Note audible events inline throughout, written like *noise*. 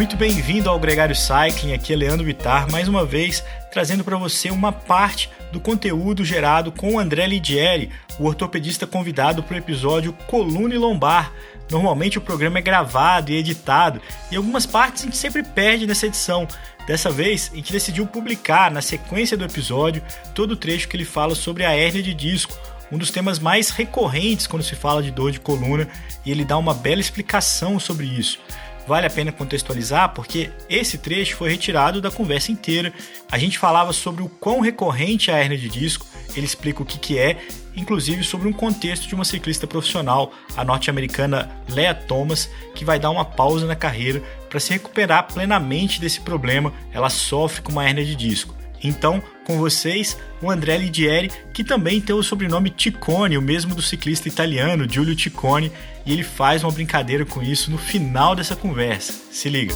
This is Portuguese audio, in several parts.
Muito bem-vindo ao Gregário Cycling, aqui é Leandro Bittar, mais uma vez trazendo para você uma parte do conteúdo gerado com o André Lidieri, o ortopedista convidado para o episódio Coluna e Lombar. Normalmente o programa é gravado e editado, e algumas partes a gente sempre perde nessa edição. Dessa vez, a gente decidiu publicar, na sequência do episódio, todo o trecho que ele fala sobre a hérnia de disco, um dos temas mais recorrentes quando se fala de dor de coluna, e ele dá uma bela explicação sobre isso. Vale a pena contextualizar porque esse trecho foi retirado da conversa inteira. A gente falava sobre o quão recorrente é a hernia de disco, ele explica o que, que é, inclusive sobre um contexto de uma ciclista profissional, a norte-americana Lea Thomas, que vai dar uma pausa na carreira para se recuperar plenamente desse problema. Ela sofre com uma hernia de disco. Então, com vocês, o André Lidieri, que também tem o sobrenome Ticone, o mesmo do ciclista italiano Giulio Ticone, e ele faz uma brincadeira com isso no final dessa conversa. Se liga.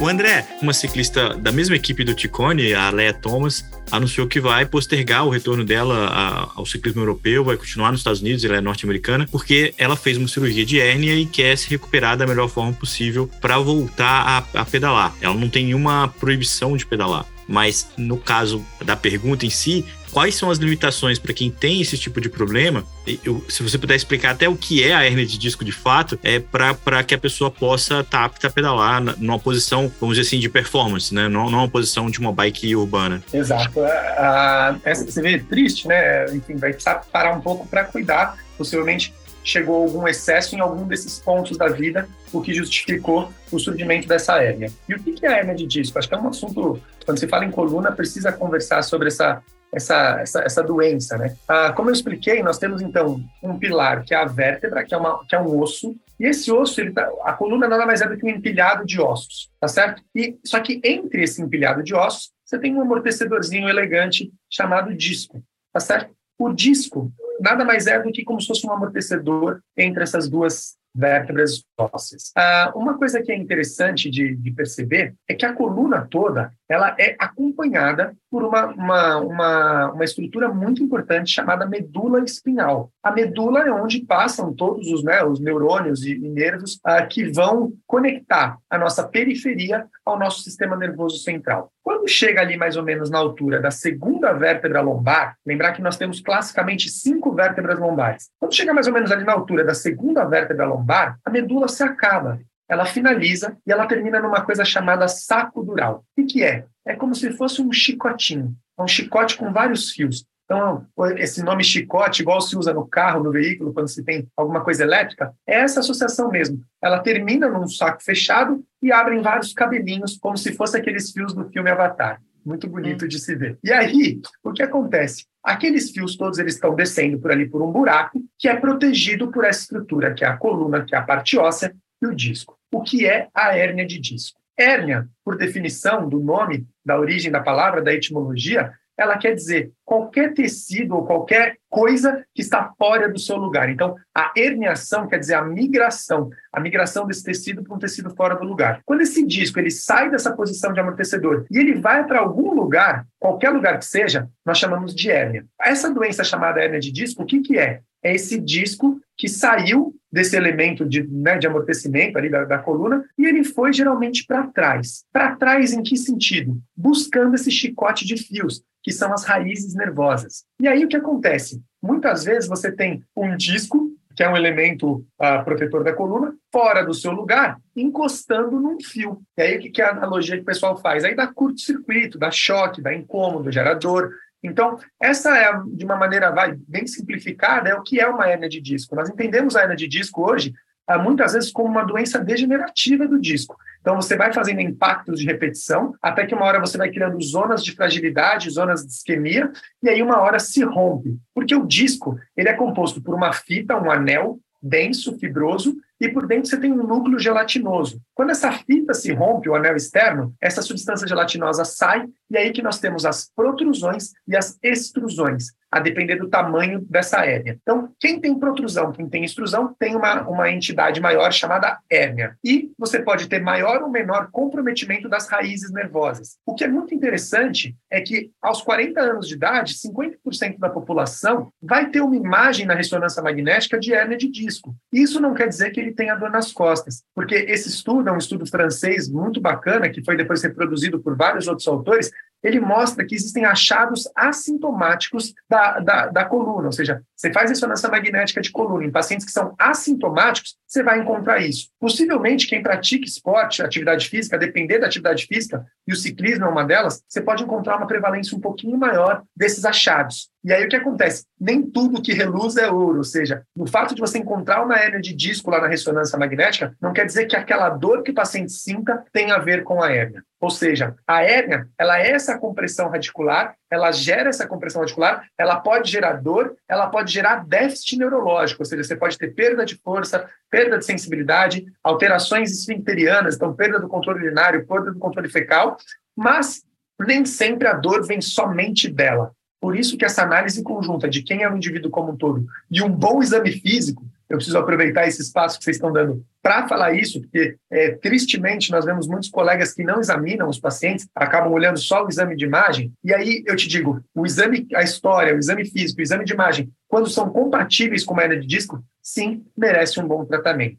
O André, uma ciclista da mesma equipe do Ticone, a Leia Thomas, anunciou que vai postergar o retorno dela ao ciclismo europeu, vai continuar nos Estados Unidos, ela é norte-americana, porque ela fez uma cirurgia de hérnia e quer se recuperar da melhor forma possível para voltar a, a pedalar. Ela não tem nenhuma proibição de pedalar. Mas no caso da pergunta em si, quais são as limitações para quem tem esse tipo de problema? Eu, se você puder explicar até o que é a hernia de disco de fato, é para que a pessoa possa estar tá apta a pedalar numa posição, vamos dizer assim, de performance, né? Não, não uma posição de uma bike urbana. Exato. A, a, você vê triste, né? Enfim, vai precisar parar um pouco para cuidar. Possivelmente chegou algum excesso em algum desses pontos da vida, o que justificou o surgimento dessa hérnia. E o que é a hérnia de disco? Acho que é um assunto, quando se fala em coluna, precisa conversar sobre essa, essa, essa, essa doença, né? Ah, como eu expliquei, nós temos então um pilar que é a vértebra, que é, uma, que é um osso, e esse osso, ele tá, a coluna nada mais é do que um empilhado de ossos, tá certo? E só que entre esse empilhado de ossos, você tem um amortecedorzinho elegante chamado disco, tá certo? O disco nada mais é do que como se fosse um amortecedor entre essas duas vértebras ósseas. Ah, uma coisa que é interessante de, de, perceber é que a coluna toda ela é acompanhada por uma, uma, uma, uma, estrutura muito importante chamada medula espinhal. A medula é onde passam todos os, né, os neurônios e, nervos ah, que vão conectar a nossa periferia ao nosso sistema nervoso central. Quando chega ali mais ou menos na altura da segunda vértebra lombar, lembrar que nós temos classicamente cinco vértebras lombares. Quando chega mais ou menos ali na altura da segunda vértebra lombar, a medula se acaba. Ela finaliza e ela termina numa coisa chamada saco dural. O que é? É como se fosse um chicotinho. É um chicote com vários fios. Então, esse nome chicote, igual se usa no carro, no veículo, quando se tem alguma coisa elétrica, é essa associação mesmo. Ela termina num saco fechado e abrem vários cabelinhos, como se fosse aqueles fios do filme Avatar. Muito bonito de se ver. E aí, o que acontece? Aqueles fios todos eles estão descendo por ali por um buraco que é protegido por essa estrutura, que é a coluna, que é a parte óssea e o disco. O que é a hérnia de disco? Hérnia, por definição do nome, da origem da palavra, da etimologia, ela quer dizer qualquer tecido ou qualquer coisa que está fora do seu lugar. Então, a herniação quer dizer a migração, a migração desse tecido para um tecido fora do lugar. Quando esse disco ele sai dessa posição de amortecedor e ele vai para algum lugar, qualquer lugar que seja, nós chamamos de hérnia. Essa doença chamada hérnia de disco, o que, que é? É esse disco que saiu desse elemento de, né, de amortecimento ali da, da coluna e ele foi geralmente para trás. Para trás em que sentido? Buscando esse chicote de fios que são as raízes nervosas. E aí o que acontece? Muitas vezes você tem um disco, que é um elemento uh, protetor da coluna, fora do seu lugar, encostando num fio. E aí o que, que a analogia que o pessoal faz? Aí dá curto-circuito, dá choque, dá incômodo, gera dor. Então, essa é, de uma maneira vai, bem simplificada, é o que é uma hernia de disco. Nós entendemos a hernia de disco hoje muitas vezes como uma doença degenerativa do disco. Então, você vai fazendo impactos de repetição, até que uma hora você vai criando zonas de fragilidade, zonas de isquemia, e aí uma hora se rompe. Porque o disco ele é composto por uma fita, um anel denso, fibroso, e por dentro você tem um núcleo gelatinoso. Quando essa fita se rompe, o anel externo, essa substância gelatinosa sai e aí que nós temos as protrusões e as extrusões a depender do tamanho dessa hérnia. Então, quem tem protrusão, quem tem extrusão, tem uma, uma entidade maior chamada hérnia. E você pode ter maior ou menor comprometimento das raízes nervosas. O que é muito interessante é que, aos 40 anos de idade, 50% da população vai ter uma imagem na ressonância magnética de hérnia de disco. Isso não quer dizer que ele tenha dor nas costas, porque esse estudo é um estudo francês muito bacana, que foi depois reproduzido por vários outros autores, ele mostra que existem achados assintomáticos da, da, da, coluna, ou seja, você faz ressonância magnética de coluna em pacientes que são assintomáticos, você vai encontrar isso. Possivelmente, quem pratica esporte, atividade física, depender da atividade física, e o ciclismo é uma delas, você pode encontrar uma prevalência um pouquinho maior desses achados. E aí o que acontece? Nem tudo que reluz é ouro, ou seja, o fato de você encontrar uma hérnia de disco lá na ressonância magnética não quer dizer que aquela dor que o paciente sinta tem a ver com a hérnia. Ou seja, a hérnia, ela é essa compressão radicular, ela gera essa compressão radicular, ela pode gerar dor, ela pode gerar déficit neurológico, ou seja, você pode ter perda de força, perda de sensibilidade, alterações esfincterianas, então perda do controle urinário, perda do controle fecal, mas nem sempre a dor vem somente dela. Por isso que essa análise conjunta de quem é o indivíduo como um todo e um bom exame físico, eu preciso aproveitar esse espaço que vocês estão dando para falar isso, porque é, tristemente nós vemos muitos colegas que não examinam os pacientes, acabam olhando só o exame de imagem, e aí eu te digo, o exame, a história, o exame físico, o exame de imagem, quando são compatíveis com hernia de disco, sim, merece um bom tratamento.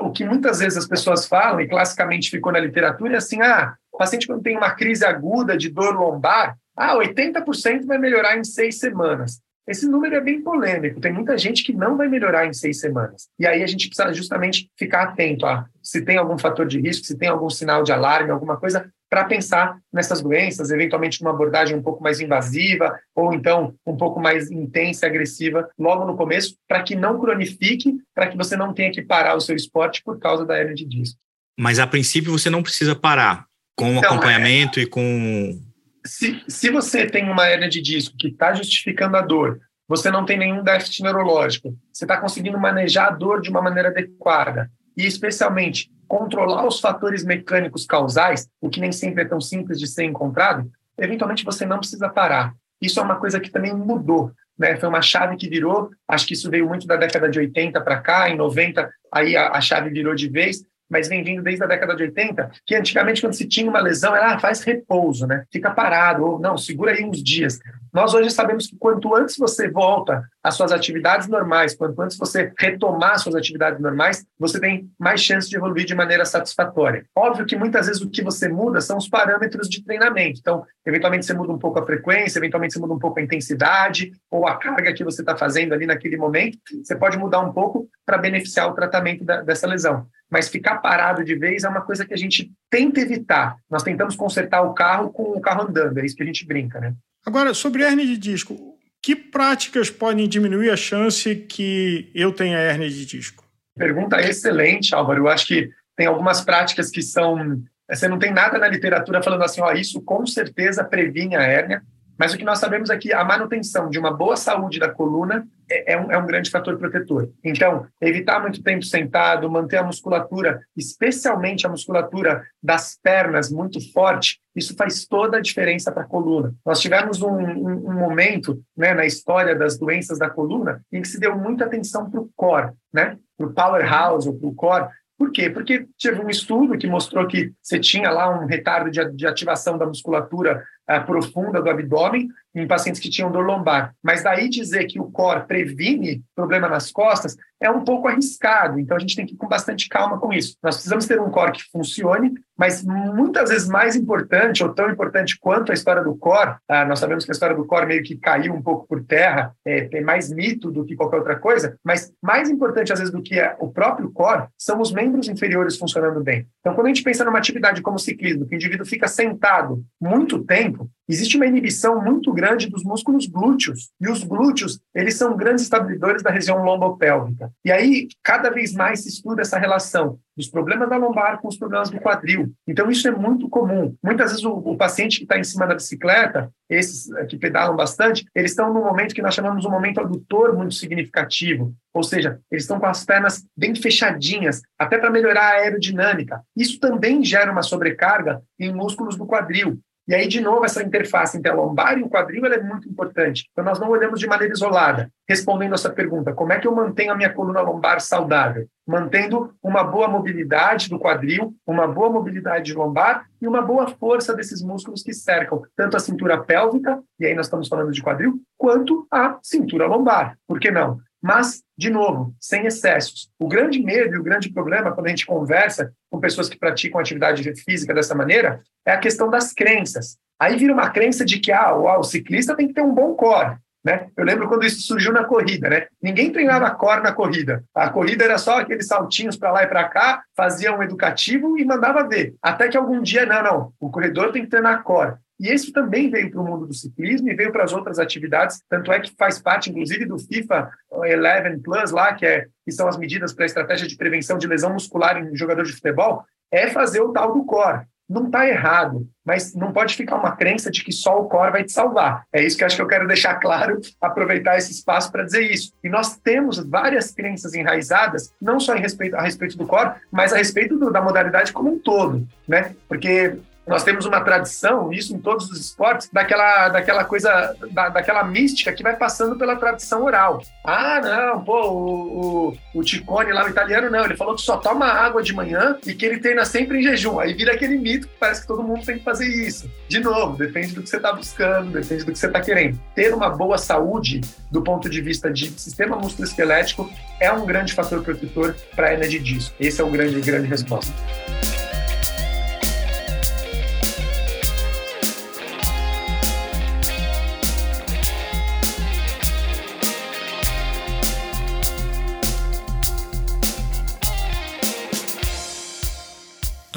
O que muitas vezes as pessoas falam, e classicamente ficou na literatura, é assim, ah, o paciente quando tem uma crise aguda de dor lombar, ah, 80% vai melhorar em seis semanas. Esse número é bem polêmico. Tem muita gente que não vai melhorar em seis semanas. E aí a gente precisa justamente ficar atento a se tem algum fator de risco, se tem algum sinal de alarme, alguma coisa, para pensar nessas doenças, eventualmente numa abordagem um pouco mais invasiva ou então um pouco mais intensa e agressiva logo no começo, para que não cronifique, para que você não tenha que parar o seu esporte por causa da hernia de disco. Mas a princípio você não precisa parar com então, acompanhamento é... e com se, se você tem uma hernia de disco que está justificando a dor, você não tem nenhum déficit neurológico, você está conseguindo manejar a dor de uma maneira adequada e, especialmente, controlar os fatores mecânicos causais, o que nem sempre é tão simples de ser encontrado, eventualmente você não precisa parar. Isso é uma coisa que também mudou. Né? Foi uma chave que virou, acho que isso veio muito da década de 80 para cá, em 90 aí a, a chave virou de vez, mas vem vindo desde a década de 80, que antigamente, quando se tinha uma lesão, era ah, faz repouso, né? Fica parado, ou não, segura aí uns dias. Nós hoje sabemos que quanto antes você volta às suas atividades normais, quanto antes você retomar suas atividades normais, você tem mais chance de evoluir de maneira satisfatória. Óbvio que muitas vezes o que você muda são os parâmetros de treinamento. Então, eventualmente você muda um pouco a frequência, eventualmente você muda um pouco a intensidade ou a carga que você está fazendo ali naquele momento. Você pode mudar um pouco para beneficiar o tratamento da, dessa lesão. Mas ficar parado de vez é uma coisa que a gente tenta evitar. Nós tentamos consertar o carro com o carro andando, é isso que a gente brinca, né? Agora, sobre hernia de disco, que práticas podem diminuir a chance que eu tenha hernia de disco? Pergunta excelente, Álvaro. Eu acho que tem algumas práticas que são. Você não tem nada na literatura falando assim, ó, isso com certeza previne a hérnia. Mas o que nós sabemos é que a manutenção de uma boa saúde da coluna é, é um, é um grande fator protetor. Então, evitar muito tempo sentado, manter a musculatura, especialmente a musculatura das pernas, muito forte, isso faz toda a diferença para a coluna. Nós tivemos um, um, um momento né, na história das doenças da coluna em que se deu muita atenção para o core, né, para o powerhouse, ou para o core, por quê? Porque teve um estudo que mostrou que você tinha lá um retardo de, de ativação da musculatura uh, profunda do abdômen em pacientes que tinham dor lombar. Mas daí dizer que o core previne problema nas costas é um pouco arriscado. Então a gente tem que ir com bastante calma com isso. Nós precisamos ter um core que funcione, mas muitas vezes mais importante, ou tão importante quanto a história do core, uh, nós sabemos que a história do core meio que caiu um pouco por terra, é, tem mais mito do que qualquer outra coisa, mas mais importante às vezes do que o próprio core são os membros inferiores funcionando bem. Então quando a gente pensa numa atividade como ciclismo, que o indivíduo fica sentado muito tempo, existe uma inibição muito grande dos músculos glúteos. E os glúteos, eles são grandes estabilizadores da região lombopélvica. E aí, cada vez mais se estuda essa relação dos problemas da lombar com os problemas do quadril. Então, isso é muito comum. Muitas vezes, o, o paciente que está em cima da bicicleta, esses que pedalam bastante, eles estão num momento que nós chamamos de um momento adutor muito significativo. Ou seja, eles estão com as pernas bem fechadinhas, até para melhorar a aerodinâmica. Isso também gera uma sobrecarga em músculos do quadril. E aí, de novo, essa interface entre a lombar e o quadril é muito importante. Então, nós não olhamos de maneira isolada. Respondendo essa pergunta, como é que eu mantenho a minha coluna lombar saudável? Mantendo uma boa mobilidade do quadril, uma boa mobilidade lombar e uma boa força desses músculos que cercam tanto a cintura pélvica, e aí nós estamos falando de quadril, quanto a cintura lombar. Por que não? Mas, de novo, sem excessos. O grande medo e o grande problema quando a gente conversa com pessoas que praticam atividade física dessa maneira é a questão das crenças. Aí vira uma crença de que ah, o ciclista tem que ter um bom core. Né? Eu lembro quando isso surgiu na corrida, né? Ninguém treinava core na corrida. A corrida era só aqueles saltinhos para lá e para cá, fazia um educativo e mandava ver. Até que algum dia, não, não, o corredor tem que treinar core. E isso também veio para o mundo do ciclismo e veio para as outras atividades, tanto é que faz parte, inclusive, do FIFA 11 Plus, lá, que, é, que são as medidas para a estratégia de prevenção de lesão muscular em jogador de futebol, é fazer o tal do core. Não está errado, mas não pode ficar uma crença de que só o core vai te salvar. É isso que acho que eu quero deixar claro, *laughs* aproveitar esse espaço para dizer isso. E nós temos várias crenças enraizadas, não só em respeito, a respeito do core, mas a respeito do, da modalidade como um todo, né? Porque nós temos uma tradição, isso em todos os esportes, daquela, daquela coisa, da, daquela mística que vai passando pela tradição oral. Ah, não, pô, o, o, o Ticone lá, o italiano, não, ele falou que só toma água de manhã e que ele treina sempre em jejum. Aí vira aquele mito que parece que todo mundo tem que fazer isso. De novo, depende do que você está buscando, depende do que você está querendo. Ter uma boa saúde do ponto de vista de sistema musculoesquelético é um grande fator protetor para a hernia de disco. Esse é o grande, grande resposta.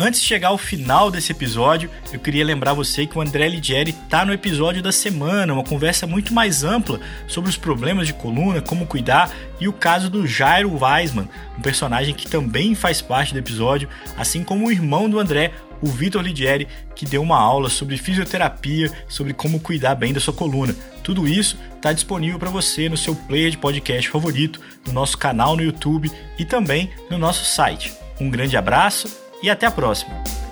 Antes de chegar ao final desse episódio, eu queria lembrar você que o André Ligieri está no episódio da semana, uma conversa muito mais ampla sobre os problemas de coluna, como cuidar e o caso do Jairo Weisman, um personagem que também faz parte do episódio, assim como o irmão do André, o Vitor Ligieri, que deu uma aula sobre fisioterapia, sobre como cuidar bem da sua coluna. Tudo isso está disponível para você no seu player de podcast favorito, no nosso canal no YouTube e também no nosso site. Um grande abraço e até a próxima!